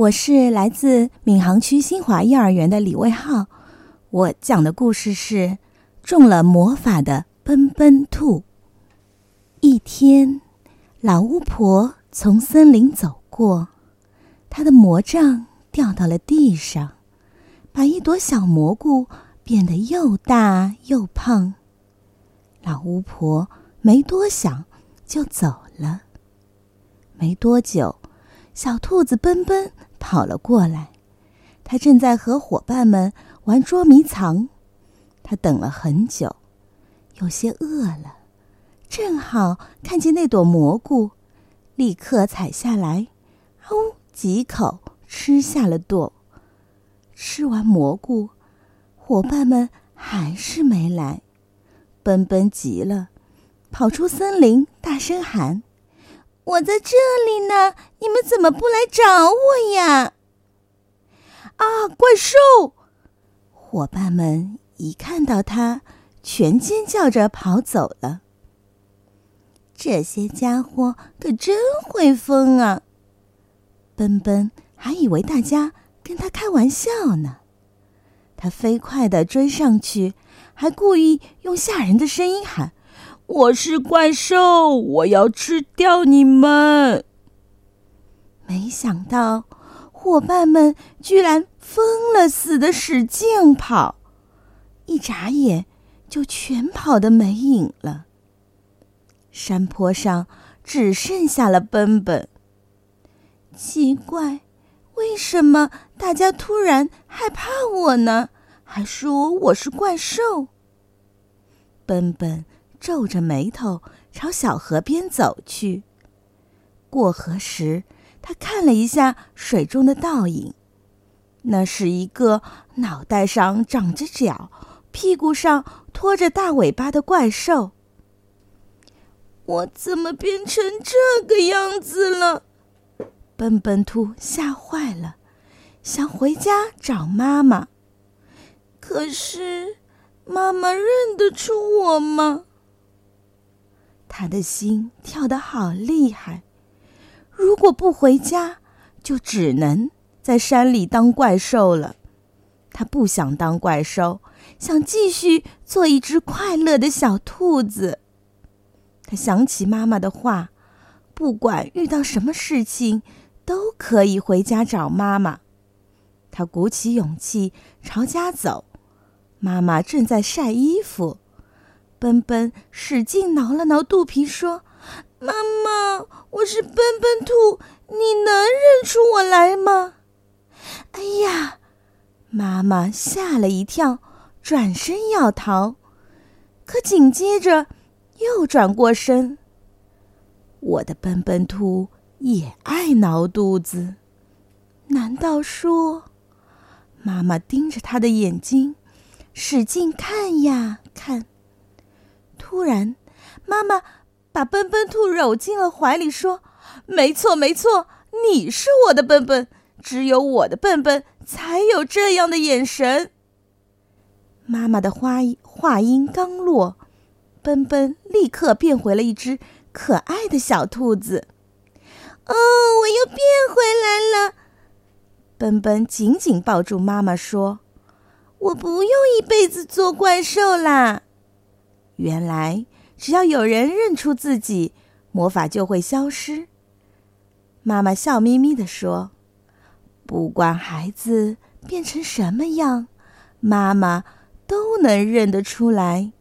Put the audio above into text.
我是来自闵行区新华幼儿园的李卫浩，我讲的故事是中了魔法的奔奔兔。一天，老巫婆从森林走过，她的魔杖掉到了地上，把一朵小蘑菇变得又大又胖。老巫婆没多想，就走了。没多久，小兔子奔奔。跑了过来，他正在和伙伴们玩捉迷藏。他等了很久，有些饿了，正好看见那朵蘑菇，立刻采下来，哦，几口吃下了朵。吃完蘑菇，伙伴们还是没来。奔奔急了，跑出森林，大声喊。我在这里呢，你们怎么不来找我呀？啊，怪兽！伙伴们一看到他，全尖叫着跑走了。这些家伙可真会疯啊！奔奔还以为大家跟他开玩笑呢，他飞快的追上去，还故意用吓人的声音喊。我是怪兽，我要吃掉你们！没想到伙伴们居然疯了似的使劲跑，一眨眼就全跑得没影了。山坡上只剩下了奔奔。奇怪，为什么大家突然害怕我呢？还说我是怪兽？奔奔。皱着眉头朝小河边走去。过河时，他看了一下水中的倒影，那是一个脑袋上长着角、屁股上拖着大尾巴的怪兽。我怎么变成这个样子了？笨笨兔吓坏了，想回家找妈妈。可是，妈妈认得出我吗？他的心跳得好厉害，如果不回家，就只能在山里当怪兽了。他不想当怪兽，想继续做一只快乐的小兔子。他想起妈妈的话，不管遇到什么事情，都可以回家找妈妈。他鼓起勇气朝家走，妈妈正在晒衣服。奔奔使劲挠了挠肚皮，说：“妈妈，我是奔奔兔，你能认出我来吗？”哎呀，妈妈吓了一跳，转身要逃，可紧接着又转过身。我的奔奔兔也爱挠肚子，难道说？妈妈盯着他的眼睛，使劲看呀看。突然，妈妈把奔奔兔搂进了怀里，说：“没错，没错，你是我的奔奔，只有我的奔奔才有这样的眼神。”妈妈的话话音刚落，奔奔立刻变回了一只可爱的小兔子。哦，我又变回来了！奔奔紧紧抱住妈妈，说：“我不用一辈子做怪兽啦。”原来，只要有人认出自己，魔法就会消失。妈妈笑眯眯地说：“不管孩子变成什么样，妈妈都能认得出来。”